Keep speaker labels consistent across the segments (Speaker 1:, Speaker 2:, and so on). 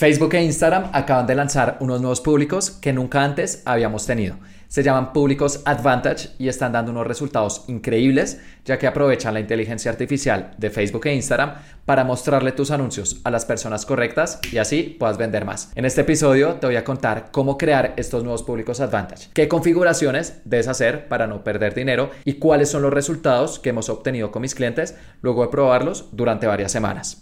Speaker 1: Facebook e Instagram acaban de lanzar unos nuevos públicos que nunca antes habíamos tenido. Se llaman Públicos Advantage y están dando unos resultados increíbles ya que aprovechan la inteligencia artificial de Facebook e Instagram para mostrarle tus anuncios a las personas correctas y así puedas vender más. En este episodio te voy a contar cómo crear estos nuevos Públicos Advantage, qué configuraciones debes hacer para no perder dinero y cuáles son los resultados que hemos obtenido con mis clientes luego de probarlos durante varias semanas.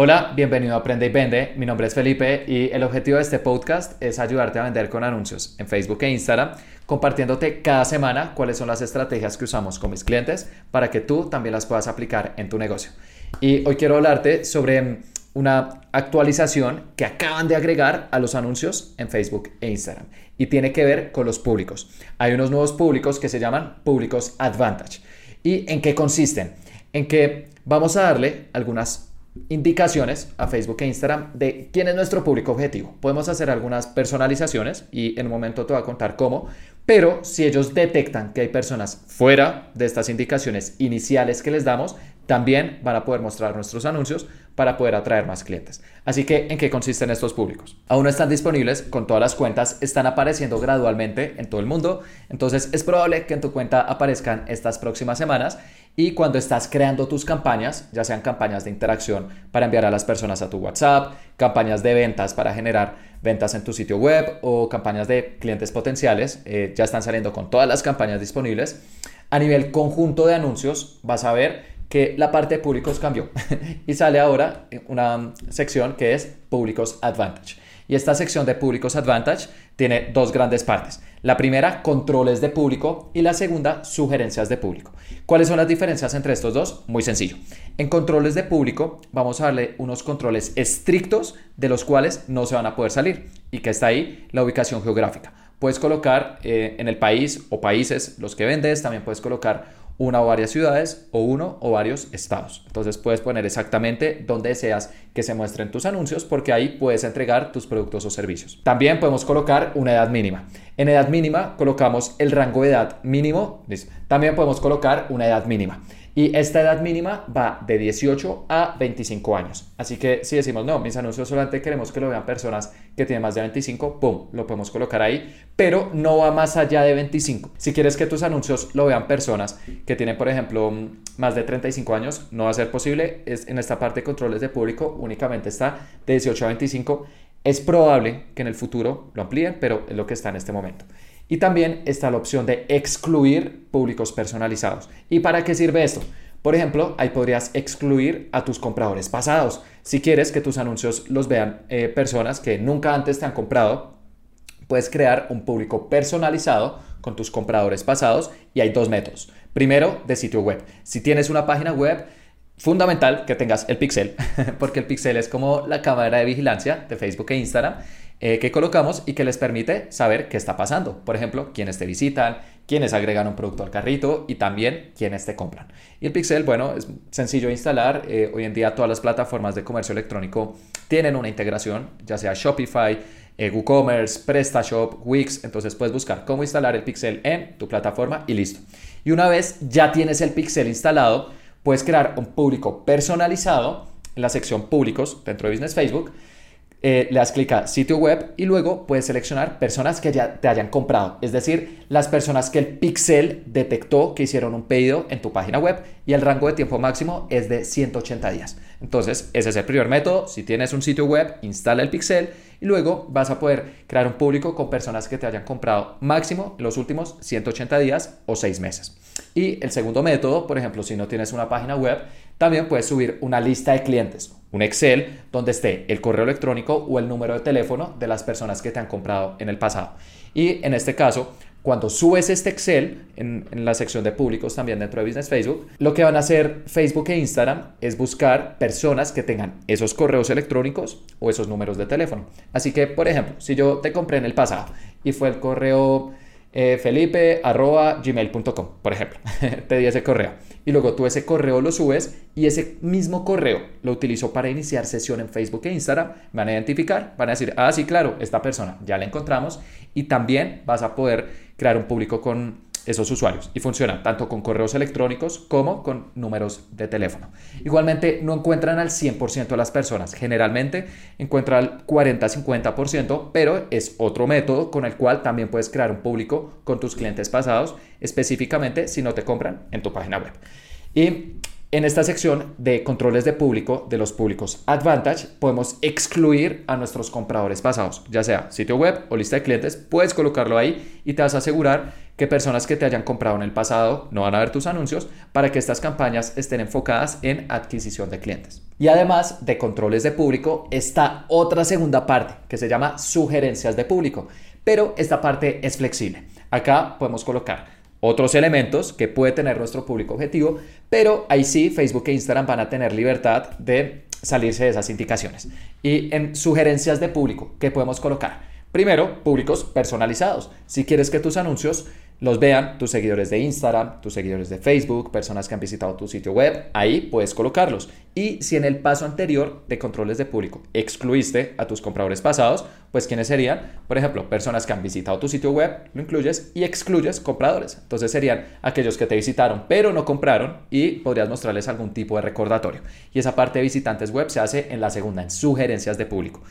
Speaker 1: Hola, bienvenido a Aprende y Vende. Mi nombre es Felipe y el objetivo de este podcast es ayudarte a vender con anuncios en Facebook e Instagram, compartiéndote cada semana cuáles son las estrategias que usamos con mis clientes para que tú también las puedas aplicar en tu negocio. Y hoy quiero hablarte sobre una actualización que acaban de agregar a los anuncios en Facebook e Instagram y tiene que ver con los públicos. Hay unos nuevos públicos que se llaman públicos Advantage. ¿Y en qué consisten? En que vamos a darle algunas indicaciones a Facebook e Instagram de quién es nuestro público objetivo. Podemos hacer algunas personalizaciones y en un momento te voy a contar cómo, pero si ellos detectan que hay personas fuera de estas indicaciones iniciales que les damos, también van a poder mostrar nuestros anuncios para poder atraer más clientes. Así que, ¿en qué consisten estos públicos? Aún no están disponibles con todas las cuentas, están apareciendo gradualmente en todo el mundo, entonces es probable que en tu cuenta aparezcan estas próximas semanas y cuando estás creando tus campañas, ya sean campañas de interacción para enviar a las personas a tu WhatsApp, campañas de ventas para generar ventas en tu sitio web o campañas de clientes potenciales, eh, ya están saliendo con todas las campañas disponibles. A nivel conjunto de anuncios, vas a ver que la parte de públicos cambió y sale ahora una sección que es Públicos Advantage. Y esta sección de Públicos Advantage tiene dos grandes partes. La primera, controles de público y la segunda, sugerencias de público. ¿Cuáles son las diferencias entre estos dos? Muy sencillo. En controles de público vamos a darle unos controles estrictos de los cuales no se van a poder salir y que está ahí la ubicación geográfica. Puedes colocar eh, en el país o países los que vendes, también puedes colocar una o varias ciudades o uno o varios estados. Entonces puedes poner exactamente donde deseas que se muestren tus anuncios porque ahí puedes entregar tus productos o servicios. También podemos colocar una edad mínima. En edad mínima colocamos el rango de edad mínimo. También podemos colocar una edad mínima. Y esta edad mínima va de 18 a 25 años. Así que si decimos, no, mis anuncios solamente queremos que lo vean personas que tienen más de 25, ¡pum! Lo podemos colocar ahí, pero no va más allá de 25. Si quieres que tus anuncios lo vean personas que tienen, por ejemplo, más de 35 años, no va a ser posible. Es, en esta parte de controles de público únicamente está de 18 a 25. Es probable que en el futuro lo amplíen, pero es lo que está en este momento. Y también está la opción de excluir públicos personalizados. ¿Y para qué sirve esto? Por ejemplo, ahí podrías excluir a tus compradores pasados. Si quieres que tus anuncios los vean eh, personas que nunca antes te han comprado, puedes crear un público personalizado con tus compradores pasados y hay dos métodos. Primero, de sitio web. Si tienes una página web, fundamental que tengas el pixel, porque el pixel es como la cámara de vigilancia de Facebook e Instagram eh, que colocamos y que les permite saber qué está pasando. Por ejemplo, quiénes te visitan, quiénes agregan un producto al carrito y también quiénes te compran. Y el pixel, bueno, es sencillo de instalar. Eh, hoy en día todas las plataformas de comercio electrónico tienen una integración, ya sea Shopify, eh, WooCommerce, PrestaShop, Wix. Entonces puedes buscar cómo instalar el pixel en tu plataforma y listo. Y una vez ya tienes el pixel instalado, puedes crear un público personalizado en la sección públicos dentro de Business Facebook. Eh, le das clic a sitio web y luego puedes seleccionar personas que ya te hayan comprado, es decir, las personas que el pixel detectó que hicieron un pedido en tu página web y el rango de tiempo máximo es de 180 días. Entonces, ese es el primer método. Si tienes un sitio web, instala el pixel y luego vas a poder crear un público con personas que te hayan comprado máximo en los últimos 180 días o 6 meses. Y el segundo método, por ejemplo, si no tienes una página web, también puedes subir una lista de clientes, un Excel donde esté el correo electrónico o el número de teléfono de las personas que te han comprado en el pasado. Y en este caso, cuando subes este Excel en, la sección de públicos también dentro de Business Facebook, lo que van a hacer Facebook e Instagram es buscar personas que tengan esos correos electrónicos o esos números de teléfono. Así que, por ejemplo, si yo te compré en el pasado y fue el correo eh, felipe.gmail.com, por ejemplo. Te di ese correo. Y luego tú ese correo lo subes y ese mismo correo lo utilizo para iniciar sesión en Facebook e Instagram. Van a identificar, van a decir, ah, sí, claro, esta persona ya la encontramos. Y también vas a poder crear un público con esos usuarios y funciona tanto con correos electrónicos como con números de teléfono. Igualmente no encuentran al 100% de las personas, generalmente encuentran al 40-50%, pero es otro método con el cual también puedes crear un público con tus clientes pasados, específicamente si no te compran en tu página web. Y en esta sección de controles de público, de los públicos Advantage, podemos excluir a nuestros compradores pasados, ya sea sitio web o lista de clientes, puedes colocarlo ahí y te vas a asegurar que personas que te hayan comprado en el pasado no van a ver tus anuncios para que estas campañas estén enfocadas en adquisición de clientes. Y además de controles de público, está otra segunda parte que se llama sugerencias de público, pero esta parte es flexible. Acá podemos colocar otros elementos que puede tener nuestro público objetivo, pero ahí sí Facebook e Instagram van a tener libertad de salirse de esas indicaciones. Y en sugerencias de público, ¿qué podemos colocar? Primero, públicos personalizados. Si quieres que tus anuncios los vean tus seguidores de Instagram, tus seguidores de Facebook, personas que han visitado tu sitio web, ahí puedes colocarlos. Y si en el paso anterior de controles de público excluiste a tus compradores pasados, pues ¿quiénes serían? Por ejemplo, personas que han visitado tu sitio web, lo incluyes y excluyes compradores. Entonces serían aquellos que te visitaron pero no compraron y podrías mostrarles algún tipo de recordatorio. Y esa parte de visitantes web se hace en la segunda, en sugerencias de público.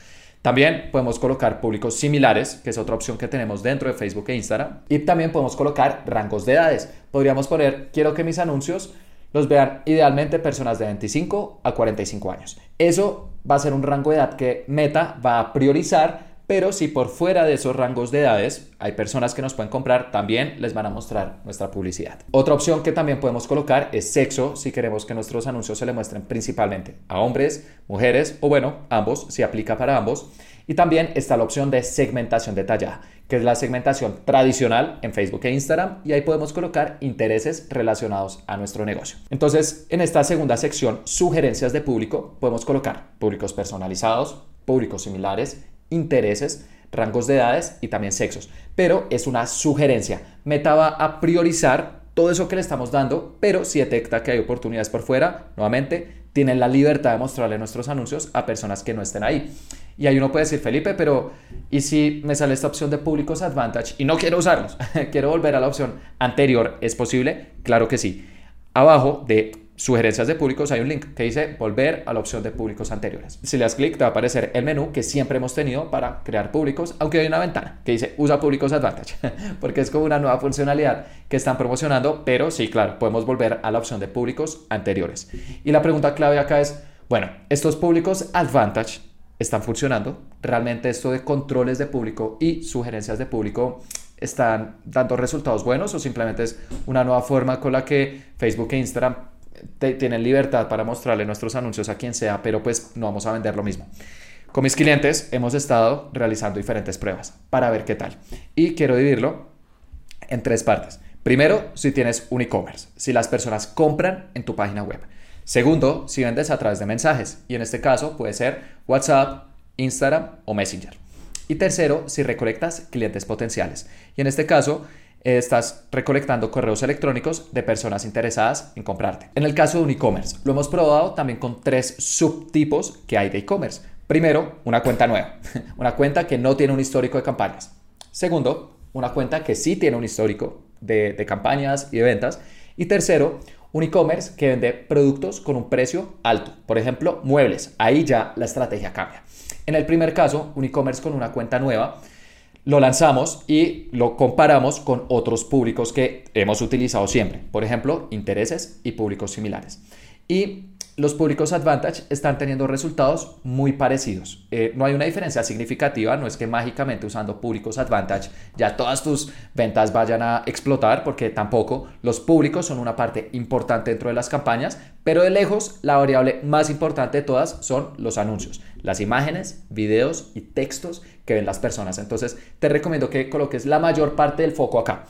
Speaker 1: También podemos colocar públicos similares, que es otra opción que tenemos dentro de Facebook e Instagram. Y también podemos colocar rangos de edades. Podríamos poner, quiero que mis anuncios los vean idealmente personas de 25 a 45 años. Eso va a ser un rango de edad que Meta va a priorizar pero si por fuera de esos rangos de edades hay personas que nos pueden comprar, también les van a mostrar nuestra publicidad. Otra opción que también podemos colocar es sexo, si queremos que nuestros anuncios se le muestren principalmente a hombres, mujeres o bueno, ambos, si aplica para ambos. Y también está la opción de segmentación detallada, que es la segmentación tradicional en Facebook e Instagram y ahí podemos colocar intereses relacionados a nuestro negocio. Entonces, en esta segunda sección, sugerencias de público, podemos colocar públicos personalizados, públicos similares, intereses, rangos de edades y también sexos. Pero es una sugerencia. Meta va a priorizar todo eso que le estamos dando, pero si detecta que hay oportunidades por fuera, nuevamente, tienen la libertad de mostrarle nuestros anuncios a personas que no estén ahí. Y ahí uno puede decir, Felipe, pero ¿y si me sale esta opción de públicos advantage y no quiero usarlos? quiero volver a la opción anterior. ¿Es posible? Claro que sí. Abajo de sugerencias de públicos hay un link que dice volver a la opción de públicos anteriores. Si le das clic te va a aparecer el menú que siempre hemos tenido para crear públicos, aunque hay una ventana que dice usa públicos advantage, porque es como una nueva funcionalidad que están promocionando, pero sí, claro, podemos volver a la opción de públicos anteriores. Y la pregunta clave acá es, bueno, estos públicos advantage están funcionando, realmente esto de controles de público y sugerencias de público están dando resultados buenos o simplemente es una nueva forma con la que Facebook e Instagram tienen libertad para mostrarle nuestros anuncios a quien sea, pero pues no vamos a vender lo mismo. Con mis clientes hemos estado realizando diferentes pruebas para ver qué tal. Y quiero dividirlo en tres partes. Primero, si tienes un e-commerce, si las personas compran en tu página web. Segundo, si vendes a través de mensajes. Y en este caso puede ser WhatsApp, Instagram o Messenger. Y tercero, si recolectas clientes potenciales. Y en este caso, estás recolectando correos electrónicos de personas interesadas en comprarte. En el caso de un e-commerce, lo hemos probado también con tres subtipos que hay de e-commerce. Primero, una cuenta nueva, una cuenta que no tiene un histórico de campañas. Segundo, una cuenta que sí tiene un histórico de, de campañas y de ventas. Y tercero, un e-commerce que vende productos con un precio alto, por ejemplo, muebles. Ahí ya la estrategia cambia. En el primer caso, un e-commerce con una cuenta nueva lo lanzamos y lo comparamos con otros públicos que hemos utilizado siempre, por ejemplo, intereses y públicos similares. Y los públicos Advantage están teniendo resultados muy parecidos. Eh, no hay una diferencia significativa, no es que mágicamente usando públicos Advantage ya todas tus ventas vayan a explotar, porque tampoco los públicos son una parte importante dentro de las campañas, pero de lejos la variable más importante de todas son los anuncios, las imágenes, videos y textos que ven las personas. Entonces te recomiendo que coloques la mayor parte del foco acá.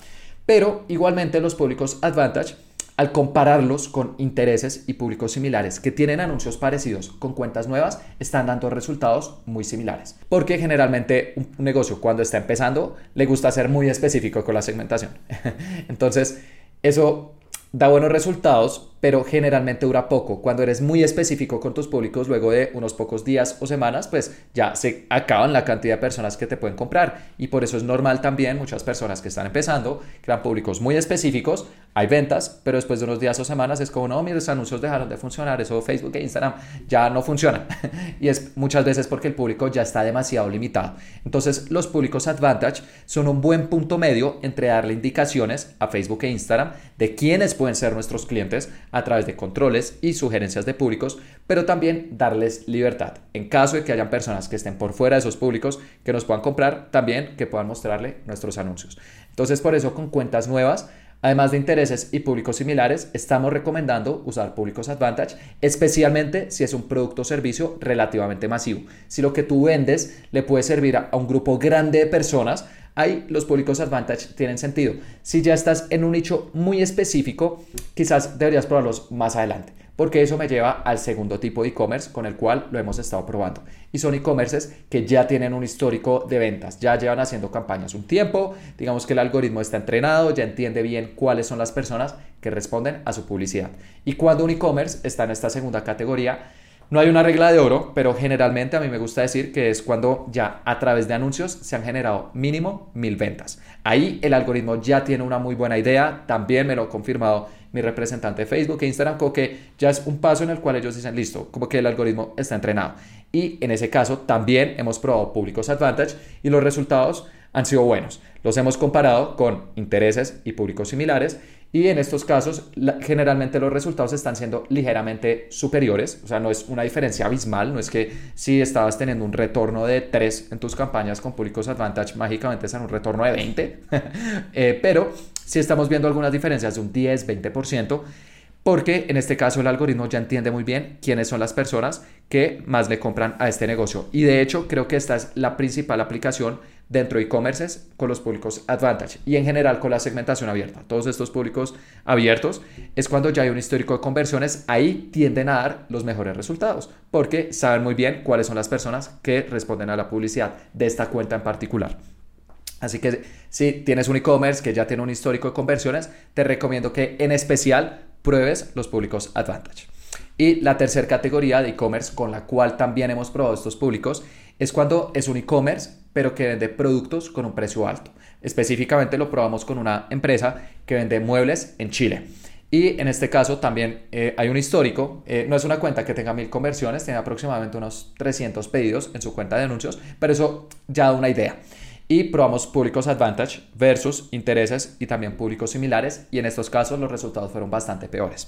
Speaker 1: Pero igualmente los públicos Advantage al compararlos con intereses y públicos similares que tienen anuncios parecidos con cuentas nuevas, están dando resultados muy similares. Porque generalmente un negocio cuando está empezando le gusta ser muy específico con la segmentación. Entonces, eso da buenos resultados pero generalmente dura poco. Cuando eres muy específico con tus públicos, luego de unos pocos días o semanas, pues ya se acaban la cantidad de personas que te pueden comprar. Y por eso es normal también muchas personas que están empezando, crean públicos muy específicos, hay ventas, pero después de unos días o semanas es como, no, mis anuncios dejaron de funcionar, eso Facebook e Instagram ya no funcionan. y es muchas veces porque el público ya está demasiado limitado. Entonces, los públicos Advantage son un buen punto medio entre darle indicaciones a Facebook e Instagram de quiénes pueden ser nuestros clientes a través de controles y sugerencias de públicos, pero también darles libertad. En caso de que hayan personas que estén por fuera de esos públicos que nos puedan comprar, también que puedan mostrarle nuestros anuncios. Entonces, por eso con cuentas nuevas, Además de intereses y públicos similares, estamos recomendando usar públicos Advantage, especialmente si es un producto o servicio relativamente masivo. Si lo que tú vendes le puede servir a un grupo grande de personas, ahí los públicos Advantage tienen sentido. Si ya estás en un nicho muy específico, quizás deberías probarlos más adelante, porque eso me lleva al segundo tipo de e-commerce con el cual lo hemos estado probando. Y son e-commerces que ya tienen un histórico de ventas, ya llevan haciendo campañas un tiempo, digamos que el algoritmo está entrenado, ya entiende bien cuáles son las personas que responden a su publicidad. Y cuando un e-commerce está en esta segunda categoría, no hay una regla de oro, pero generalmente a mí me gusta decir que es cuando ya a través de anuncios se han generado mínimo mil ventas. Ahí el algoritmo ya tiene una muy buena idea, también me lo ha confirmado mi representante de Facebook e Instagram, como que ya es un paso en el cual ellos dicen, listo, como que el algoritmo está entrenado. Y en ese caso también hemos probado públicos Advantage y los resultados han sido buenos. Los hemos comparado con intereses y públicos similares y en estos casos generalmente los resultados están siendo ligeramente superiores, o sea, no es una diferencia abismal, no es que si estabas teniendo un retorno de 3 en tus campañas con públicos Advantage, mágicamente en un retorno de 20, eh, pero si estamos viendo algunas diferencias de un 10, 20%, porque en este caso el algoritmo ya entiende muy bien quiénes son las personas que más le compran a este negocio. Y de hecho creo que esta es la principal aplicación dentro de e-commerces con los públicos Advantage y en general con la segmentación abierta. Todos estos públicos abiertos es cuando ya hay un histórico de conversiones, ahí tienden a dar los mejores resultados porque saben muy bien cuáles son las personas que responden a la publicidad de esta cuenta en particular. Así que si tienes un e-commerce que ya tiene un histórico de conversiones, te recomiendo que en especial pruebes los públicos Advantage. Y la tercera categoría de e-commerce con la cual también hemos probado estos públicos es cuando es un e-commerce pero que vende productos con un precio alto. Específicamente lo probamos con una empresa que vende muebles en Chile. Y en este caso también eh, hay un histórico, eh, no es una cuenta que tenga mil conversiones, tiene aproximadamente unos 300 pedidos en su cuenta de anuncios, pero eso ya da una idea. Y probamos públicos Advantage versus intereses y también públicos similares y en estos casos los resultados fueron bastante peores.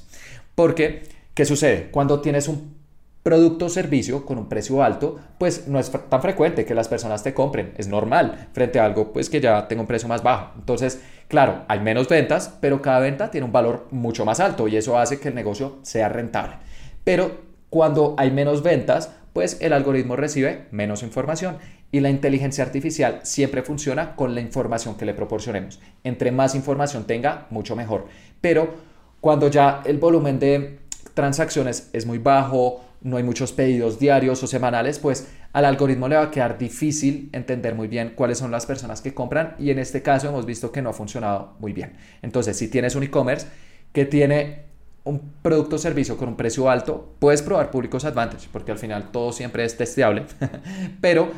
Speaker 1: Porque, ¿qué sucede? Cuando tienes un producto o servicio con un precio alto, pues no es tan frecuente que las personas te compren, es normal frente a algo pues que ya tenga un precio más bajo. Entonces, claro, hay menos ventas, pero cada venta tiene un valor mucho más alto y eso hace que el negocio sea rentable. Pero cuando hay menos ventas, pues el algoritmo recibe menos información y la inteligencia artificial siempre funciona con la información que le proporcionemos. Entre más información tenga, mucho mejor. Pero cuando ya el volumen de transacciones es muy bajo, no hay muchos pedidos diarios o semanales, pues al algoritmo le va a quedar difícil entender muy bien cuáles son las personas que compran y en este caso hemos visto que no ha funcionado muy bien. Entonces, si tienes un e-commerce que tiene un producto o servicio con un precio alto, puedes probar públicos Advantage, porque al final todo siempre es testeable, pero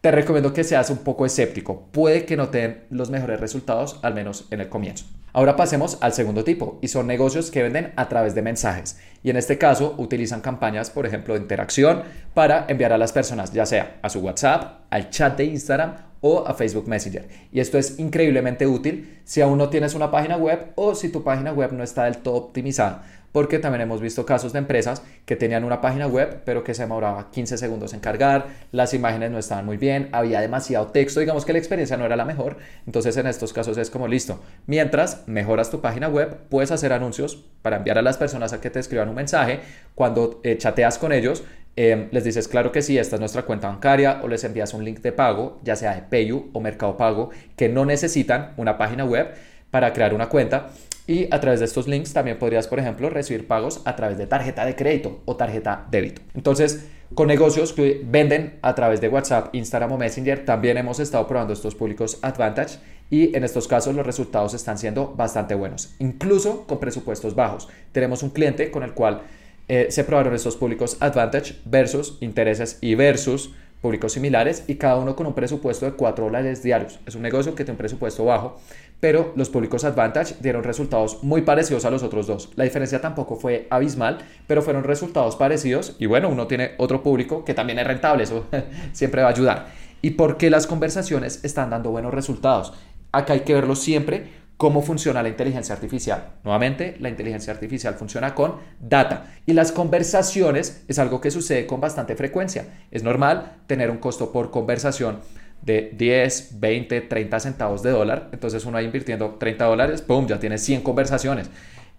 Speaker 1: te recomiendo que seas un poco escéptico. Puede que no te den los mejores resultados, al menos en el comienzo. Ahora pasemos al segundo tipo, y son negocios que venden a través de mensajes. Y en este caso utilizan campañas, por ejemplo, de interacción para enviar a las personas, ya sea a su WhatsApp, al chat de Instagram o a Facebook Messenger. Y esto es increíblemente útil si aún no tienes una página web o si tu página web no está del todo optimizada porque también hemos visto casos de empresas que tenían una página web, pero que se demoraba 15 segundos en cargar, las imágenes no estaban muy bien, había demasiado texto, digamos que la experiencia no era la mejor. Entonces, en estos casos es como listo. Mientras mejoras tu página web, puedes hacer anuncios para enviar a las personas a que te escriban un mensaje. Cuando eh, chateas con ellos, em, les dices, claro que sí, esta es nuestra cuenta bancaria, o les envías un link de pago, ya sea de Payu o Mercado Pago, que no necesitan una página web para crear una cuenta Y a través de estos links también podrías, por ejemplo, recibir pagos a través de tarjeta de crédito o tarjeta débito. Entonces, con negocios que venden a través de WhatsApp, Instagram o Messenger, también hemos estado probando estos públicos Advantage y en estos casos los resultados están siendo bastante buenos, incluso con presupuestos bajos. Tenemos un cliente con el cual eh, se probaron estos públicos Advantage versus intereses y versus públicos similares y cada uno con un presupuesto de 4 dólares diarios. Es un negocio que tiene un presupuesto bajo, pero los públicos Advantage dieron resultados muy parecidos a los otros dos. La diferencia tampoco fue abismal, pero fueron resultados parecidos y bueno, uno tiene otro público que también es rentable, eso siempre va a ayudar. ¿Y por qué las conversaciones están dando buenos resultados? Acá hay que verlo siempre ¿Cómo funciona la inteligencia artificial? Nuevamente, la inteligencia artificial funciona con data y las conversaciones es algo que sucede con bastante frecuencia. Es normal tener un costo por conversación de 10, 20, 30 centavos de dólar. Entonces uno ahí invirtiendo 30 dólares, ¡pum!, ya tiene 100 conversaciones.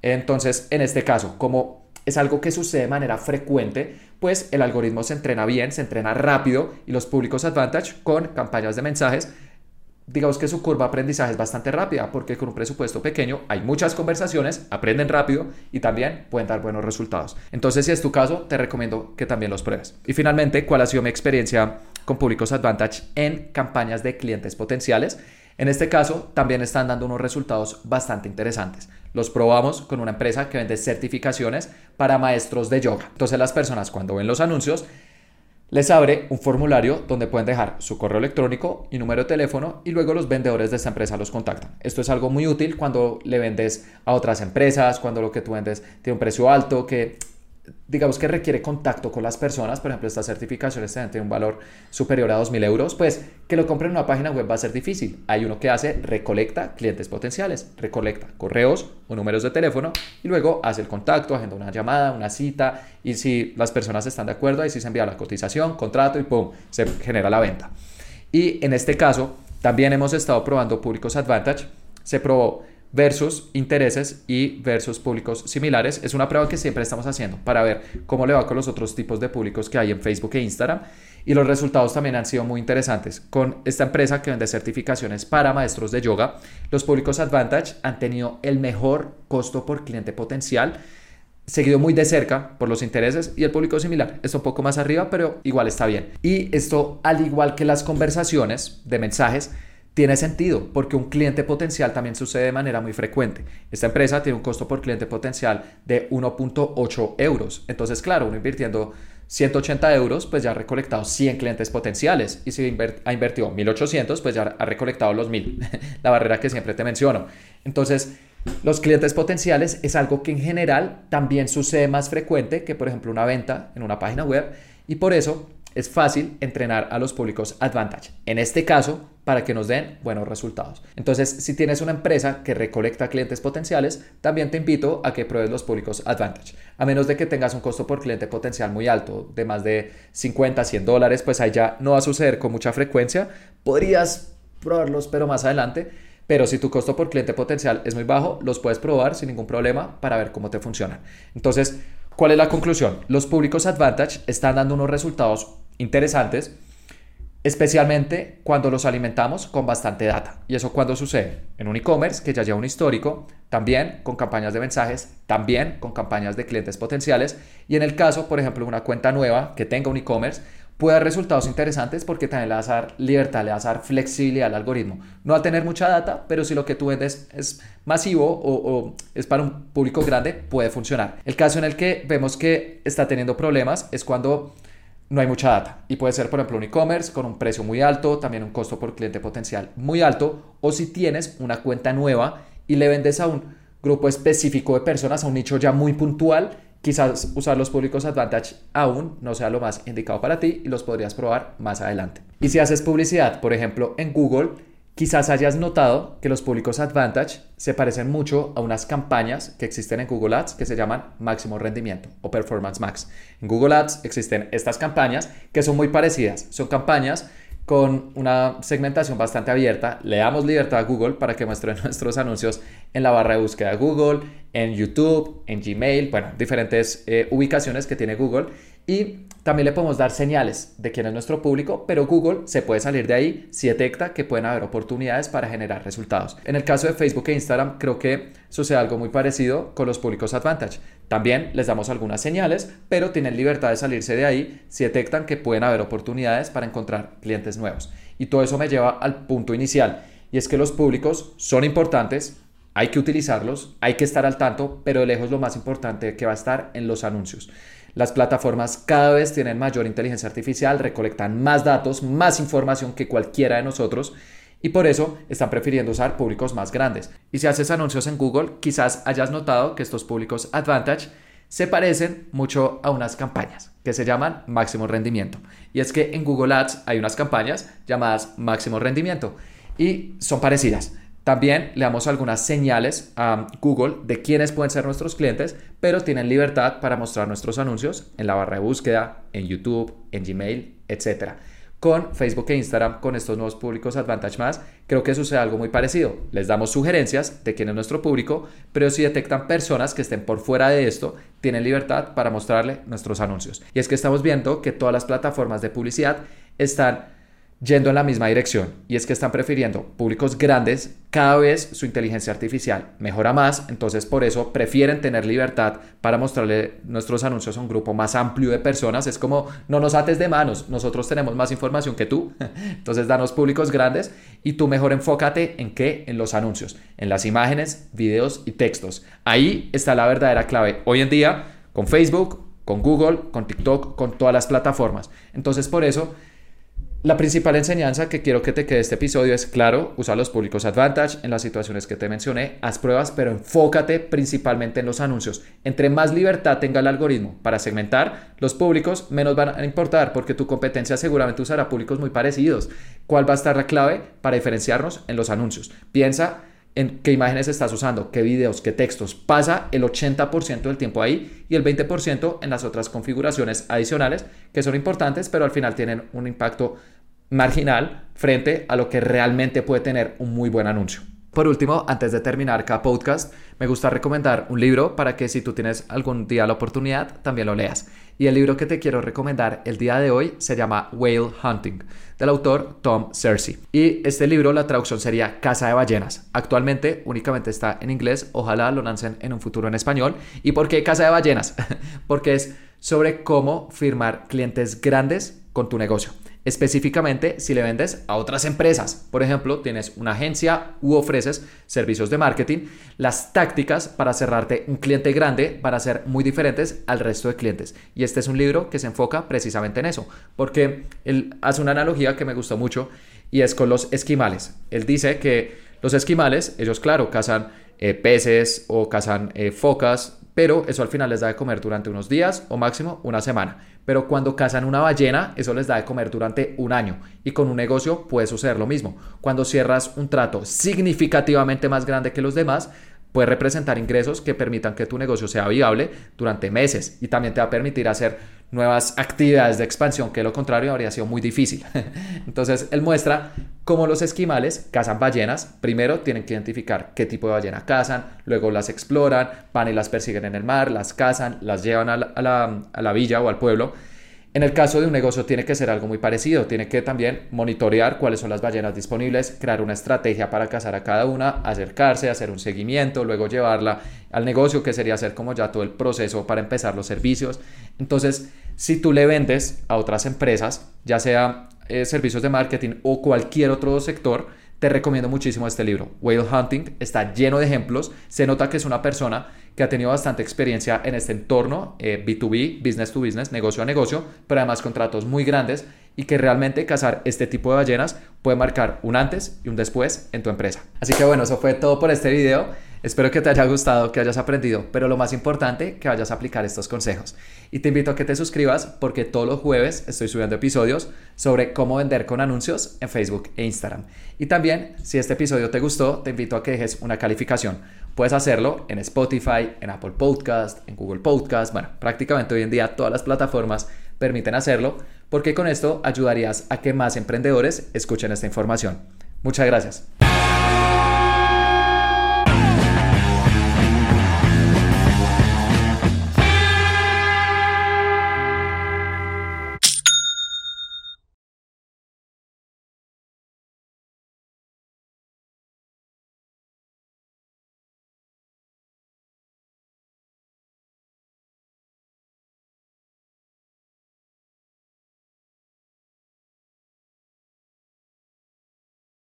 Speaker 1: Entonces, en este caso, como es algo que sucede de manera frecuente, pues el algoritmo se entrena bien, se entrena rápido y los públicos Advantage con campañas de mensajes digamos que su curva aprendizaje es bastante rápida porque con un presupuesto pequeño hay muchas conversaciones, aprenden rápido y también pueden dar buenos resultados. Entonces, si es tu caso, te recomiendo que también los pruebes. Y finalmente, ¿cuál ha sido mi experiencia con Públicos Advantage en campañas de clientes potenciales? En este caso, también están dando unos resultados bastante interesantes. Los probamos con una empresa que vende certificaciones para maestros de yoga. Entonces, las personas cuando ven los anuncios les abre un formulario donde pueden dejar su correo electrónico y número de teléfono y luego los vendedores de esta empresa los contactan. Esto es algo muy útil cuando le vendes a otras empresas, cuando lo que tú vendes tiene un precio alto, que digamos que requiere contacto con las personas, por ejemplo, estas certificaciones tienen un valor superior a 2.000 euros, pues que lo compren en una página web va a ser difícil. Hay uno que hace, recolecta clientes potenciales, recolecta correos o números de teléfono y luego hace el contacto, agenda una llamada, una cita y si las personas están de acuerdo, ahí sí se envía la cotización, contrato y pum, se genera la venta. Y en este caso, también hemos estado probando Públicos Advantage, se probó versus intereses y versus públicos similares. Es una prueba que siempre estamos haciendo para ver cómo le va con los otros tipos de públicos que hay en Facebook e Instagram. Y los resultados también han sido muy interesantes. Con esta empresa que vende certificaciones para maestros de yoga, los públicos Advantage han tenido el mejor costo por cliente potencial seguido muy de cerca por los intereses y el público similar. Está un poco más arriba, pero igual está bien. Y esto, al igual que las conversaciones de mensajes, tiene sentido porque un cliente potencial también sucede de manera muy frecuente. Esta empresa tiene un costo por cliente potencial de 1.8 euros. Entonces, claro, uno invirtiendo 180 euros, pues ya ha recolectado 100 clientes potenciales. Y si ha invertido 1800, pues ya ha recolectado los 1000. La barrera que siempre te menciono. Entonces, los clientes potenciales es algo que en general también sucede más frecuente que, por ejemplo, una venta en una página web. Y por eso es fácil entrenar a los públicos Advantage. En este caso, para que nos den buenos resultados. Entonces, si tienes una empresa que recolecta clientes potenciales, también te invito a que pruebes los públicos Advantage. A menos de que tengas un costo por cliente potencial muy alto, de más de 50, 100 dólares, pues ahí ya no va a suceder con mucha frecuencia. Podrías probarlos, pero más adelante. Pero si tu costo por cliente potencial es muy bajo, los puedes probar sin ningún problema para ver cómo te funcionan. Entonces, ¿cuál es la conclusión? Los públicos Advantage están dando unos resultados interesantes especialmente cuando los alimentamos con bastante data. ¿Y eso cuando sucede? En un e-commerce que ya lleva un histórico, también con campañas de mensajes, también con campañas de clientes potenciales y en el caso, por ejemplo, una cuenta nueva que tenga un e-commerce, puede dar resultados interesantes porque también le vas a dar libertad, le vas a dar flexibilidad al algoritmo. No va a tener mucha data, pero si lo que tú vendes es masivo o, es para un público grande, puede funcionar. El caso en el que vemos que está teniendo problemas es cuando no hay mucha data. Y puede ser, por ejemplo, un e-commerce con un precio muy alto, también un costo por cliente potencial muy alto, o si tienes una cuenta nueva y le vendes a un grupo específico de personas, a un nicho ya muy puntual, quizás usar los públicos Advantage aún no sea lo más indicado para ti y los podrías probar más adelante. Y si haces publicidad, por ejemplo, en Google, Quizás hayas notado que los públicos Advantage se parecen mucho a unas campañas que existen en Google Ads que se llaman máximo rendimiento o performance max. En Google Ads existen estas campañas que son muy parecidas. Son campañas con una segmentación bastante abierta. Le damos libertad a Google para que muestre nuestros anuncios en la barra de búsqueda de Google, en YouTube, en Gmail, bueno, diferentes eh, ubicaciones que tiene Google. Y También le podemos dar señales de quién es nuestro público, pero Google se puede salir de ahí si detecta que pueden haber oportunidades para generar resultados. En el caso de Facebook e Instagram, creo que sucede algo muy parecido con los públicos Advantage. También les damos algunas señales, pero tienen libertad de salirse de ahí si detectan que pueden haber oportunidades para encontrar clientes nuevos. Y todo eso me lleva al punto inicial, y es que los públicos son importantes, hay que utilizarlos, hay que estar al tanto, pero de lejos lo más importante que va a estar en los anuncios. Las plataformas cada vez tienen mayor inteligencia artificial, recolectan más datos, más información que cualquiera de nosotros y por eso están prefiriendo usar públicos más grandes. Y si haces anuncios en Google, quizás hayas notado que estos públicos Advantage se parecen mucho a unas campañas que se llaman máximo rendimiento. Y es que en Google Ads hay unas campañas llamadas máximo rendimiento y son parecidas. También le damos algunas señales a Google de quiénes pueden ser nuestros clientes, pero tienen libertad para mostrar nuestros anuncios en la barra de búsqueda, en YouTube, en Gmail, etc. Con Facebook e Instagram, con estos nuevos públicos Advantage Más, creo que sucede algo muy parecido. Les damos sugerencias de quién es nuestro público, pero si detectan personas que estén por fuera de esto, tienen libertad para mostrarle nuestros anuncios. Y es que estamos viendo que todas las plataformas de publicidad están yendo en la misma dirección. Y es que están prefiriendo públicos grandes, cada vez su inteligencia artificial mejora más, entonces por eso prefieren tener libertad para mostrarle nuestros anuncios a un grupo más amplio de personas, es como no nos ates de manos, nosotros tenemos más información que tú, entonces danos públicos grandes y tú mejor enfócate en qué, en los anuncios, en las imágenes, videos y textos. Ahí está la verdadera clave. Hoy en día con Facebook, con Google, con TikTok, con todas las plataformas. Entonces por eso la principal enseñanza que quiero que te quede este episodio es, claro, usa los públicos Advantage en las situaciones que te mencioné, haz pruebas, pero enfócate principalmente en los anuncios. Entre más libertad tenga el algoritmo para segmentar, los públicos menos van a importar porque tu competencia seguramente usará públicos muy parecidos. ¿Cuál va a estar la clave para diferenciarnos en los anuncios? Piensa en qué imágenes estás usando, qué videos, qué textos. Pasa el 80% del tiempo ahí y el 20% en las otras configuraciones adicionales que son importantes, pero al final tienen un impacto marginal frente a lo que realmente puede tener un muy buen anuncio. Por último, antes de terminar cada podcast, me gusta recomendar un libro para que si tú tienes algún día la oportunidad, también lo leas. Y el libro que te quiero recomendar el día de hoy se llama Whale Hunting, del autor Tom Cersei. Y este libro, la traducción sería Casa de Ballenas. Actualmente únicamente está en inglés, ojalá lo lancen en un futuro en español. ¿Y por qué Casa de Ballenas? Porque es sobre cómo firmar clientes grandes con tu negocio específicamente si le vendes a otras empresas. Por ejemplo, tienes una agencia u ofreces servicios de marketing, las tácticas para cerrarte un cliente grande van a ser muy diferentes al resto de clientes. Y este es un libro que se enfoca precisamente en eso, porque él hace una analogía que me gustó mucho y es con los esquimales. Él dice que los esquimales, ellos claro, cazan eh, peces o cazan eh, focas, pero eso al final les da de comer durante unos días o máximo una semana. Pero cuando cazan una ballena, eso les da de comer durante un año. Y con un negocio puede suceder lo mismo. Cuando cierras un trato significativamente más grande que los demás, puede representar ingresos que permitan que tu negocio sea viable durante meses y también te va a permitir hacer nuevas actividades de expansión, que lo contrario habría sido muy difícil. Entonces, él muestra cómo los esquimales cazan ballenas. Primero tienen que identificar qué tipo de ballena cazan, luego las exploran, van y las persiguen en el mar, las cazan, las llevan a la, a la villa o al pueblo en el caso de un negocio tiene que ser algo muy parecido, tiene que también monitorear cuáles son las ballenas disponibles, crear una estrategia para cazar a cada una, acercarse, hacer un seguimiento, luego llevarla al negocio, que sería hacer como ya todo el proceso para empezar los servicios. Entonces, si tú le vendes a otras empresas, ya sea eh, servicios de marketing o cualquier otro sector, te recomiendo muchísimo este libro. Whale Hunting está lleno de ejemplos. Se nota que es una persona que ha tenido bastante experiencia en este entorno B2B, eh, business to business, negocio a negocio, pero además contratos muy grandes y que realmente cazar este tipo de ballenas puede marcar un antes y un después en tu empresa. Así que bueno, eso fue todo por este video. Espero que te haya gustado, que hayas aprendido, pero lo más importante, que vayas a aplicar estos consejos. Y te invito a que te suscribas porque todos los jueves estoy subiendo episodios sobre cómo vender con anuncios en Facebook e Instagram. Y también, si este episodio te gustó, te invito a que dejes una calificación. Puedes hacerlo en Spotify, en Apple Podcast, en Google Podcast, bueno, prácticamente hoy en día todas las plataformas permiten hacerlo, porque con esto ayudarías a que más emprendedores escuchen esta información. Muchas gracias.